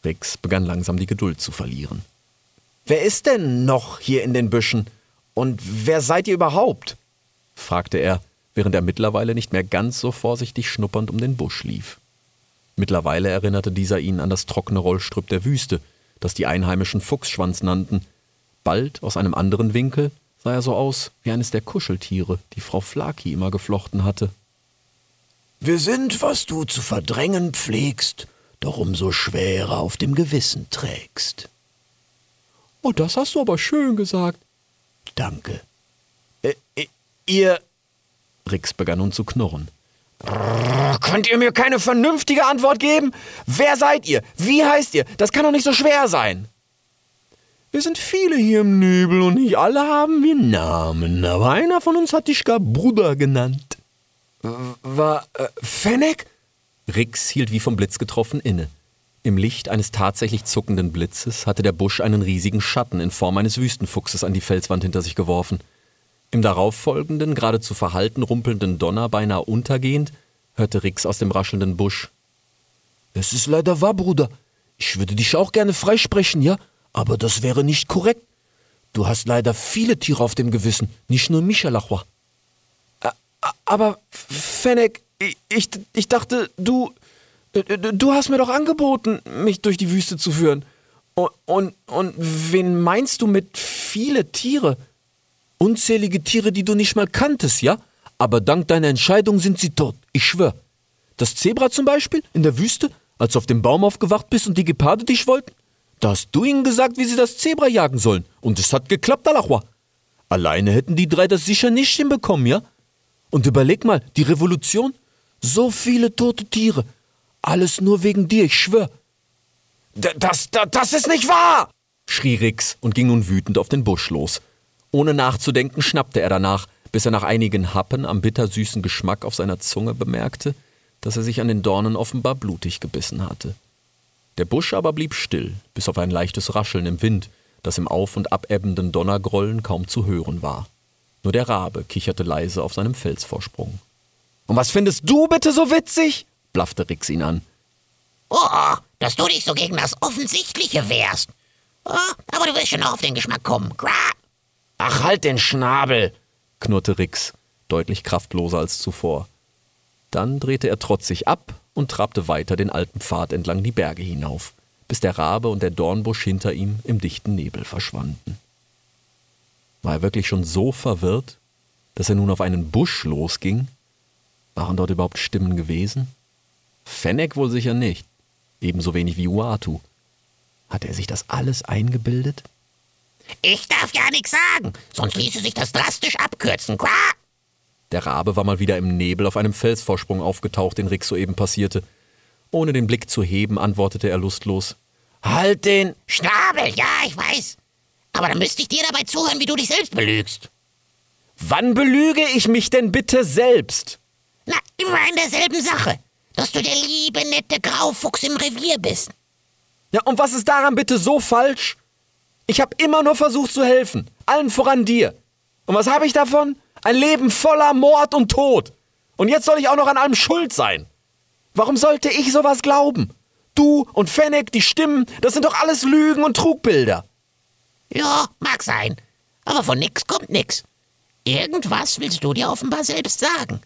Rix begann langsam die Geduld zu verlieren. Wer ist denn noch hier in den Büschen? Und wer seid ihr überhaupt? fragte er, während er mittlerweile nicht mehr ganz so vorsichtig schnuppernd um den Busch lief. Mittlerweile erinnerte dieser ihn an das trockene Rollstrüpp der Wüste, das die Einheimischen Fuchsschwanz nannten, Bald, aus einem anderen Winkel, sah er so aus wie eines der Kuscheltiere, die Frau Flaki immer geflochten hatte. Wir sind, was du zu verdrängen pflegst, doch umso schwerer auf dem Gewissen trägst. Oh, das hast du aber schön gesagt. Danke. Äh, äh, ihr. Rix begann nun zu knurren. Könnt ihr mir keine vernünftige Antwort geben? Wer seid ihr? Wie heißt ihr? Das kann doch nicht so schwer sein. Wir sind viele hier im Nebel und nicht alle haben wir Namen, aber einer von uns hat dich gar Bruder genannt. War äh, Fennec? Rix hielt wie vom Blitz getroffen inne. Im Licht eines tatsächlich zuckenden Blitzes hatte der Busch einen riesigen Schatten in Form eines Wüstenfuchses an die Felswand hinter sich geworfen. Im darauffolgenden, geradezu verhalten rumpelnden Donner beinahe untergehend, hörte Rix aus dem raschelnden Busch. Es ist leider wahr, Bruder. Ich würde dich auch gerne freisprechen, ja? Aber das wäre nicht korrekt. Du hast leider viele Tiere auf dem Gewissen, nicht nur Michalachwa. Aber, Fennec, ich, ich dachte, du. Du hast mir doch angeboten, mich durch die Wüste zu führen. Und, und, und wen meinst du mit viele Tiere? Unzählige Tiere, die du nicht mal kanntest, ja? Aber dank deiner Entscheidung sind sie tot, ich schwör. Das Zebra zum Beispiel, in der Wüste, als du auf dem Baum aufgewacht bist und die Geparde dich wollten? Da hast du ihnen gesagt, wie sie das Zebra jagen sollen. Und es hat geklappt, Alachwa. Alleine hätten die drei das sicher nicht hinbekommen, ja? Und überleg mal, die Revolution? So viele tote Tiere. Alles nur wegen dir, ich schwör. Das, das, das ist nicht wahr! schrie Rix und ging nun wütend auf den Busch los. Ohne nachzudenken schnappte er danach, bis er nach einigen Happen am bittersüßen Geschmack auf seiner Zunge bemerkte, dass er sich an den Dornen offenbar blutig gebissen hatte. Der Busch aber blieb still, bis auf ein leichtes Rascheln im Wind, das im auf- und abebbenden Donnergrollen kaum zu hören war. Nur der Rabe kicherte leise auf seinem Felsvorsprung. Und was findest du bitte so witzig? blaffte Rix ihn an. Oh, dass du dich so gegen das Offensichtliche wehrst. Oh, aber du wirst schon noch auf den Geschmack kommen. Ach, halt den Schnabel, knurrte Rix, deutlich kraftloser als zuvor. Dann drehte er trotzig ab und trabte weiter den alten Pfad entlang die Berge hinauf, bis der Rabe und der Dornbusch hinter ihm im dichten Nebel verschwanden. War er wirklich schon so verwirrt, dass er nun auf einen Busch losging? Waren dort überhaupt Stimmen gewesen? Fennec wohl sicher nicht, ebenso wenig wie Uatu. Hatte er sich das alles eingebildet? Ich darf ja nichts sagen, sonst ließe sich das drastisch abkürzen. Qua! Der Rabe war mal wieder im Nebel auf einem Felsvorsprung aufgetaucht, den Rix soeben passierte. Ohne den Blick zu heben, antwortete er lustlos. Halt den! Schnabel, ja, ich weiß. Aber dann müsste ich dir dabei zuhören, wie du dich selbst belügst. Wann belüge ich mich denn bitte selbst? Na, immer in derselben Sache. Dass du der liebe, nette Graufuchs im Revier bist. Ja, und was ist daran bitte so falsch? Ich habe immer nur versucht zu helfen. Allen voran dir. Und was habe ich davon? Ein Leben voller Mord und Tod. Und jetzt soll ich auch noch an allem schuld sein. Warum sollte ich sowas glauben? Du und Fennec, die Stimmen, das sind doch alles Lügen und Trugbilder. Ja, mag sein. Aber von nix kommt nix. Irgendwas willst du dir offenbar selbst sagen.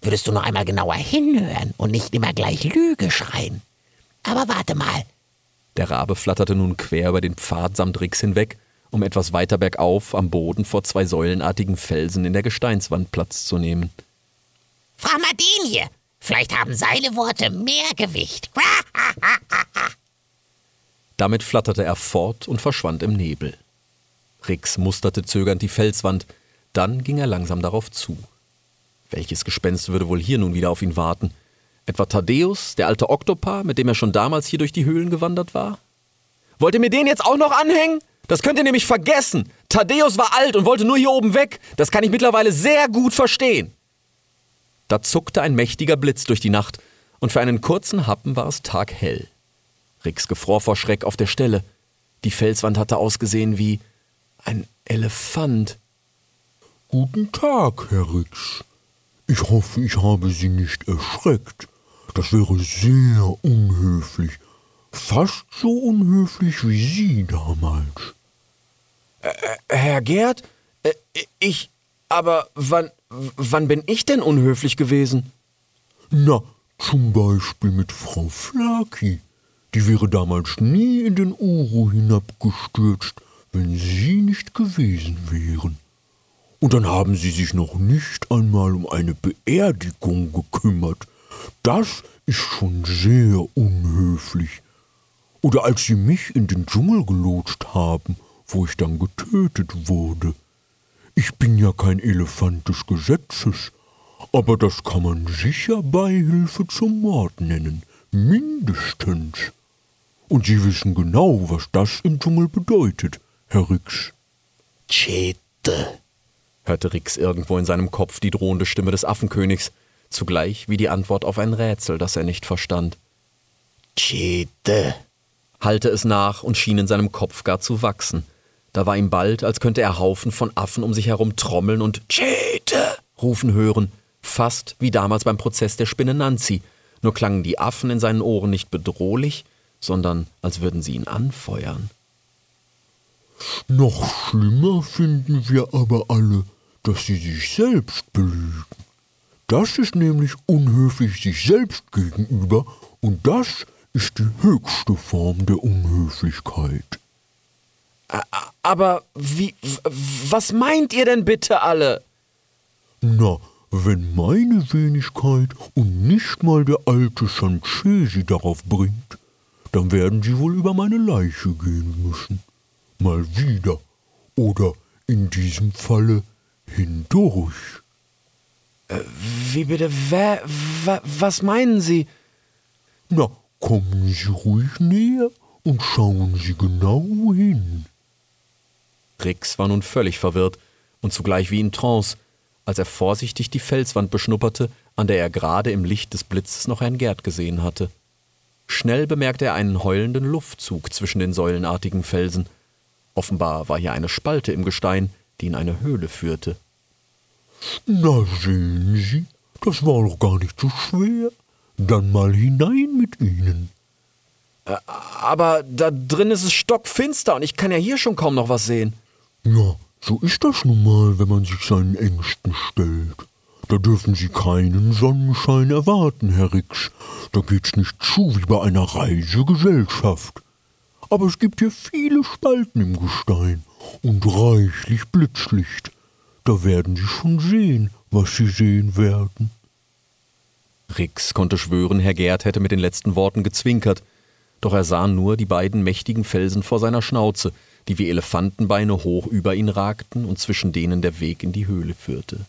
Würdest du noch einmal genauer hinhören und nicht immer gleich Lüge schreien. Aber warte mal. Der Rabe flatterte nun quer über den Pfad samt Rix hinweg, um etwas weiter bergauf am Boden vor zwei säulenartigen Felsen in der Gesteinswand Platz zu nehmen. Den hier. Vielleicht haben seine Worte mehr Gewicht. Damit flatterte er fort und verschwand im Nebel. Rix musterte zögernd die Felswand, dann ging er langsam darauf zu. Welches Gespenst würde wohl hier nun wieder auf ihn warten? Etwa Thaddeus, der alte Oktopar, mit dem er schon damals hier durch die Höhlen gewandert war? Wollt ihr mir den jetzt auch noch anhängen? Das könnt ihr nämlich vergessen. Thaddeus war alt und wollte nur hier oben weg. Das kann ich mittlerweile sehr gut verstehen. Da zuckte ein mächtiger Blitz durch die Nacht, und für einen kurzen Happen war es taghell. Rix gefror vor Schreck auf der Stelle. Die Felswand hatte ausgesehen wie ein Elefant. Guten Tag, Herr Rix. Ich hoffe, ich habe Sie nicht erschreckt. Das wäre sehr unhöflich. Fast so unhöflich wie Sie damals. Äh, Herr Gerd? Äh, ich. Aber wann. Wann bin ich denn unhöflich gewesen? Na, zum Beispiel mit Frau Flaki. Die wäre damals nie in den Uru hinabgestürzt, wenn Sie nicht gewesen wären. Und dann haben Sie sich noch nicht einmal um eine Beerdigung gekümmert. Das ist schon sehr unhöflich. Oder als Sie mich in den Dschungel gelotst haben, wo ich dann getötet wurde. Ich bin ja kein Elefant des Gesetzes, aber das kann man sicher Beihilfe zum Mord nennen, mindestens. Und Sie wissen genau, was das im Dschungel bedeutet, Herr Rix. Chete, hörte Rix irgendwo in seinem Kopf die drohende Stimme des Affenkönigs, zugleich wie die Antwort auf ein Rätsel, das er nicht verstand. Chete, hallte es nach und schien in seinem Kopf gar zu wachsen. Da war ihm bald, als könnte er Haufen von Affen um sich herum trommeln und Chete rufen hören, fast wie damals beim Prozess der Spinne Nancy, nur klangen die Affen in seinen Ohren nicht bedrohlich, sondern als würden sie ihn anfeuern. Noch schlimmer finden wir aber alle, dass sie sich selbst belügen. Das ist nämlich unhöflich sich selbst gegenüber, und das ist die höchste Form der Unhöflichkeit. Aber wie, was meint ihr denn bitte alle? Na, wenn meine Wenigkeit und nicht mal der alte Sanchesi darauf bringt, dann werden sie wohl über meine Leiche gehen müssen. Mal wieder. Oder in diesem Falle hindurch. Äh, wie bitte? Wer, wa, was meinen Sie? Na, kommen Sie ruhig näher und schauen Sie genau hin. Rix war nun völlig verwirrt und zugleich wie in Trance, als er vorsichtig die Felswand beschnupperte, an der er gerade im Licht des Blitzes noch Herrn Gerd gesehen hatte. Schnell bemerkte er einen heulenden Luftzug zwischen den säulenartigen Felsen. Offenbar war hier eine Spalte im Gestein, die in eine Höhle führte. Na sehen Sie, das war doch gar nicht so schwer. Dann mal hinein mit Ihnen. Aber da drin ist es stockfinster und ich kann ja hier schon kaum noch was sehen. Ja, so ist das nun mal, wenn man sich seinen Ängsten stellt. Da dürfen Sie keinen Sonnenschein erwarten, Herr Rix. Da geht's nicht zu wie bei einer Reisegesellschaft. Aber es gibt hier viele Spalten im Gestein und reichlich Blitzlicht. Da werden Sie schon sehen, was Sie sehen werden. Rix konnte schwören, Herr Gerd hätte mit den letzten Worten gezwinkert, doch er sah nur die beiden mächtigen Felsen vor seiner Schnauze, die wie Elefantenbeine hoch über ihn ragten und zwischen denen der Weg in die Höhle führte.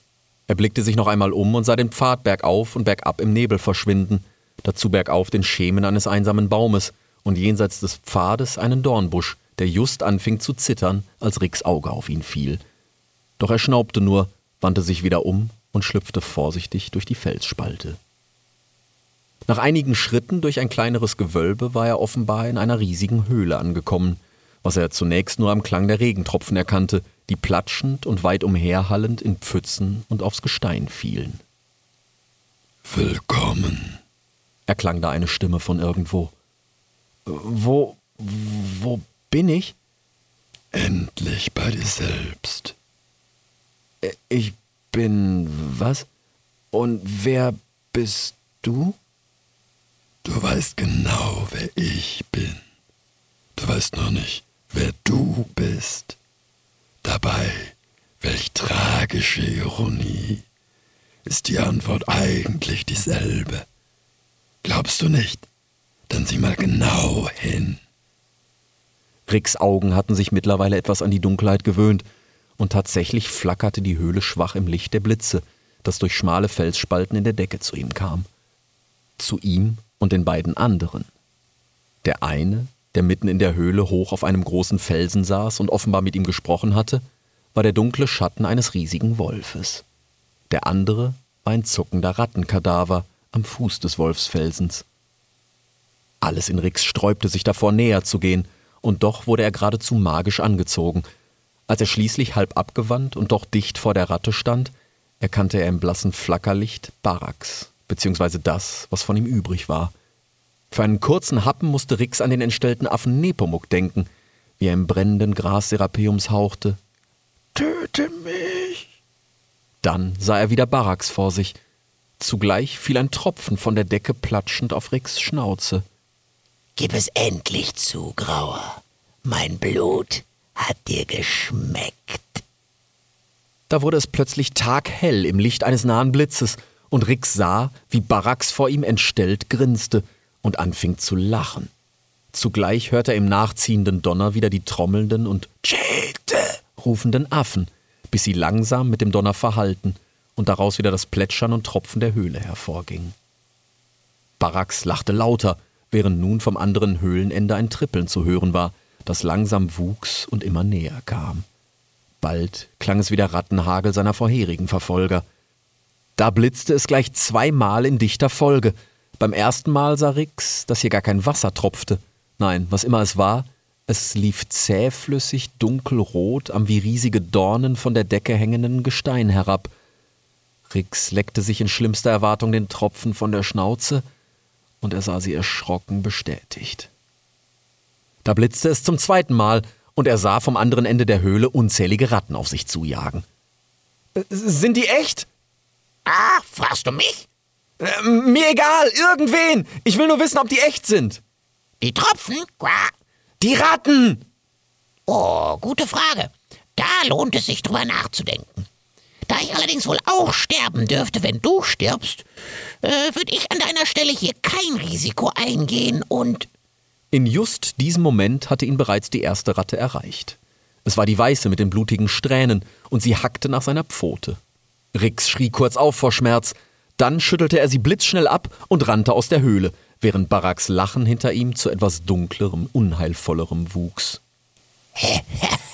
Er blickte sich noch einmal um und sah den Pfad bergauf und bergab im Nebel verschwinden, dazu bergauf den Schemen eines einsamen Baumes und jenseits des Pfades einen Dornbusch, der just anfing zu zittern, als Ricks Auge auf ihn fiel. Doch er schnaubte nur, wandte sich wieder um und schlüpfte vorsichtig durch die Felsspalte. Nach einigen Schritten durch ein kleineres Gewölbe war er offenbar in einer riesigen Höhle angekommen, was er zunächst nur am Klang der Regentropfen erkannte, die platschend und weit umherhallend in Pfützen und aufs Gestein fielen. Willkommen, erklang da eine Stimme von irgendwo. Wo, wo bin ich? endlich bei dir selbst. Ich bin was? Und wer bist du? Du weißt genau, wer ich bin. Du weißt nur nicht, wer du bist. Dabei, welch tragische Ironie, ist die Antwort eigentlich dieselbe. Glaubst du nicht? Dann sieh mal genau hin. Ricks Augen hatten sich mittlerweile etwas an die Dunkelheit gewöhnt, und tatsächlich flackerte die Höhle schwach im Licht der Blitze, das durch schmale Felsspalten in der Decke zu ihm kam. Zu ihm und den beiden anderen. Der eine, der mitten in der Höhle hoch auf einem großen Felsen saß und offenbar mit ihm gesprochen hatte, war der dunkle Schatten eines riesigen Wolfes. Der andere war ein zuckender Rattenkadaver am Fuß des Wolfsfelsens. Alles in Rix sträubte sich davor, näher zu gehen, und doch wurde er geradezu magisch angezogen. Als er schließlich halb abgewandt und doch dicht vor der Ratte stand, erkannte er im blassen Flackerlicht Barax, beziehungsweise das, was von ihm übrig war. Für einen kurzen Happen musste Rix an den entstellten Affen Nepomuk denken, wie er im brennenden Gras Serapeums hauchte. Töte mich! Dann sah er wieder Barax vor sich. Zugleich fiel ein Tropfen von der Decke platschend auf Ricks Schnauze. Gib es endlich zu, Grauer. Mein Blut hat dir geschmeckt. Da wurde es plötzlich taghell im Licht eines nahen Blitzes, und Rix sah, wie Barax vor ihm entstellt grinste und anfing zu lachen. Zugleich hörte er im nachziehenden Donner wieder die trommelnden und Tschete rufenden Affen, bis sie langsam mit dem Donner verhallten und daraus wieder das Plätschern und Tropfen der Höhle hervorging. Barax lachte lauter, während nun vom anderen Höhlenende ein Trippeln zu hören war, das langsam wuchs und immer näher kam. Bald klang es wie der Rattenhagel seiner vorherigen Verfolger. Da blitzte es gleich zweimal in dichter Folge. Beim ersten Mal sah Rix, dass hier gar kein Wasser tropfte. Nein, was immer es war, es lief zähflüssig dunkelrot am wie riesige Dornen von der Decke hängenden Gestein herab. Rix leckte sich in schlimmster Erwartung den Tropfen von der Schnauze, und er sah sie erschrocken bestätigt. Da blitzte es zum zweiten Mal, und er sah vom anderen Ende der Höhle unzählige Ratten auf sich zujagen. Äh, Sind die echt? Ah, fragst du mich? Äh, mir egal, irgendwen. Ich will nur wissen, ob die echt sind. Die Tropfen? Quah. Die Ratten! Oh, gute Frage. Da lohnt es sich drüber nachzudenken. Da ich allerdings wohl auch sterben dürfte, wenn du stirbst, äh, würde ich an deiner Stelle hier kein Risiko eingehen und In just diesem Moment hatte ihn bereits die erste Ratte erreicht. Es war die weiße mit den blutigen Strähnen, und sie hackte nach seiner Pfote. Rix schrie kurz auf vor Schmerz, dann schüttelte er sie blitzschnell ab und rannte aus der Höhle, während Baraks Lachen hinter ihm zu etwas dunklerem, unheilvollerem wuchs.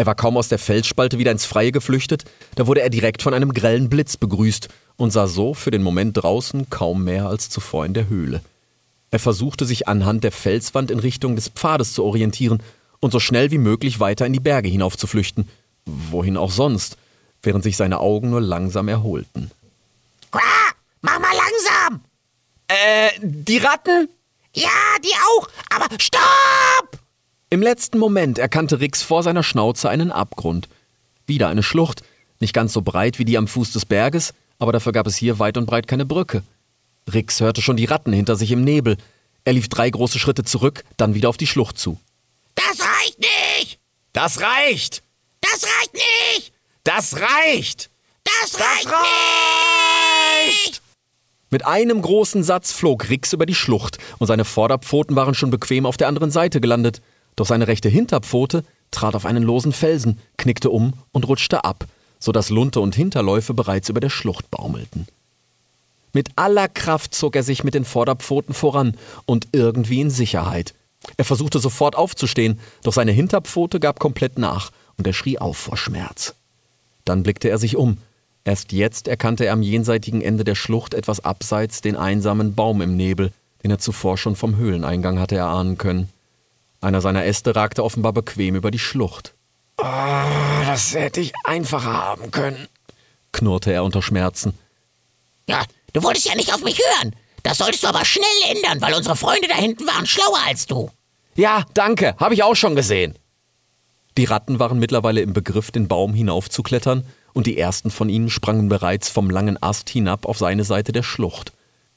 Er war kaum aus der Felsspalte wieder ins Freie geflüchtet, da wurde er direkt von einem grellen Blitz begrüßt und sah so für den Moment draußen kaum mehr als zuvor in der Höhle. Er versuchte sich anhand der Felswand in Richtung des Pfades zu orientieren und so schnell wie möglich weiter in die Berge hinauf zu flüchten, wohin auch sonst, während sich seine Augen nur langsam erholten. Quah, mach mal langsam. Äh, die Ratten? Ja, die auch, aber stopp! Im letzten Moment erkannte Rix vor seiner Schnauze einen Abgrund. Wieder eine Schlucht, nicht ganz so breit wie die am Fuß des Berges, aber dafür gab es hier weit und breit keine Brücke. Rix hörte schon die Ratten hinter sich im Nebel. Er lief drei große Schritte zurück, dann wieder auf die Schlucht zu. Das reicht nicht! Das reicht! Das reicht nicht! Das reicht! Das reicht reicht! nicht! Mit einem großen Satz flog Rix über die Schlucht und seine Vorderpfoten waren schon bequem auf der anderen Seite gelandet. Doch seine rechte Hinterpfote trat auf einen losen Felsen, knickte um und rutschte ab, so dass Lunte und Hinterläufe bereits über der Schlucht baumelten. Mit aller Kraft zog er sich mit den Vorderpfoten voran und irgendwie in Sicherheit. Er versuchte sofort aufzustehen, doch seine Hinterpfote gab komplett nach und er schrie auf vor Schmerz. Dann blickte er sich um. Erst jetzt erkannte er am jenseitigen Ende der Schlucht etwas abseits den einsamen Baum im Nebel, den er zuvor schon vom Höhleneingang hatte erahnen können. Einer seiner Äste ragte offenbar bequem über die Schlucht. Oh, das hätte ich einfacher haben können, knurrte er unter Schmerzen. Ja, du wolltest ja nicht auf mich hören. Das solltest du aber schnell ändern, weil unsere Freunde da hinten waren schlauer als du. Ja, danke, habe ich auch schon gesehen. Die Ratten waren mittlerweile im Begriff, den Baum hinaufzuklettern, und die ersten von ihnen sprangen bereits vom langen Ast hinab auf seine Seite der Schlucht.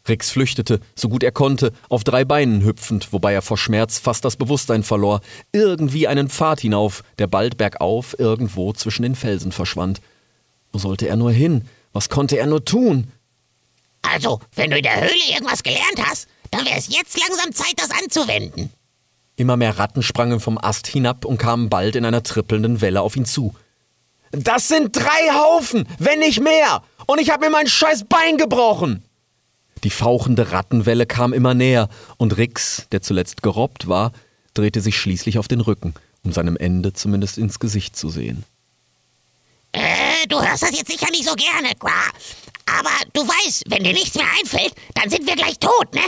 Rix flüchtete, so gut er konnte, auf drei Beinen hüpfend, wobei er vor Schmerz fast das Bewusstsein verlor, irgendwie einen Pfad hinauf, der bald bergauf irgendwo zwischen den Felsen verschwand. Wo sollte er nur hin? Was konnte er nur tun? Also, wenn du in der Höhle irgendwas gelernt hast, dann wäre es jetzt langsam Zeit, das anzuwenden. Immer mehr Ratten sprangen vom Ast hinab und kamen bald in einer trippelnden Welle auf ihn zu. Das sind drei Haufen, wenn nicht mehr. Und ich habe mir mein scheiß Bein gebrochen. Die fauchende Rattenwelle kam immer näher, und Rix, der zuletzt gerobbt war, drehte sich schließlich auf den Rücken, um seinem Ende zumindest ins Gesicht zu sehen. Äh, du hörst das jetzt sicher nicht so gerne, Qua. Aber du weißt, wenn dir nichts mehr einfällt, dann sind wir gleich tot, ne?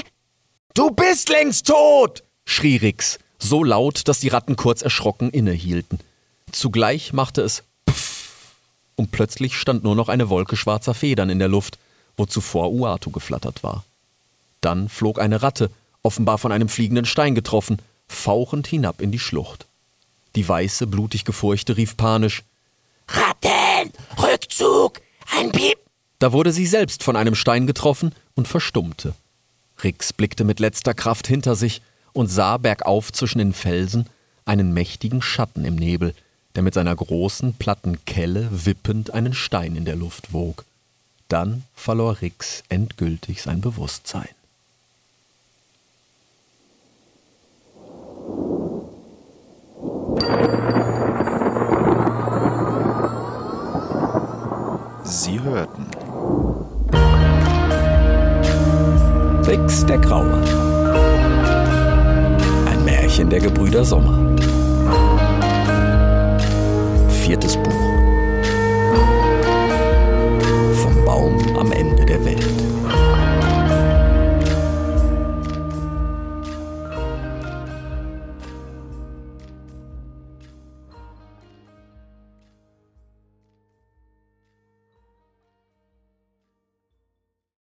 Du bist längst tot! schrie Rix, so laut, dass die Ratten kurz erschrocken innehielten. Zugleich machte es Pff, und plötzlich stand nur noch eine Wolke schwarzer Federn in der Luft, wo zuvor Uatu geflattert war. Dann flog eine Ratte, offenbar von einem fliegenden Stein getroffen, fauchend hinab in die Schlucht. Die weiße, blutig gefurchte rief panisch Ratten! Rückzug! Ein Piep! Da wurde sie selbst von einem Stein getroffen und verstummte. Rix blickte mit letzter Kraft hinter sich und sah bergauf zwischen den Felsen einen mächtigen Schatten im Nebel, der mit seiner großen, platten Kelle wippend einen Stein in der Luft wog. Dann verlor Rix endgültig sein Bewusstsein. Sie hörten Rix der Graue. Ein Märchen der Gebrüder Sommer. Viertes Buch. Raum am Ende der Welt.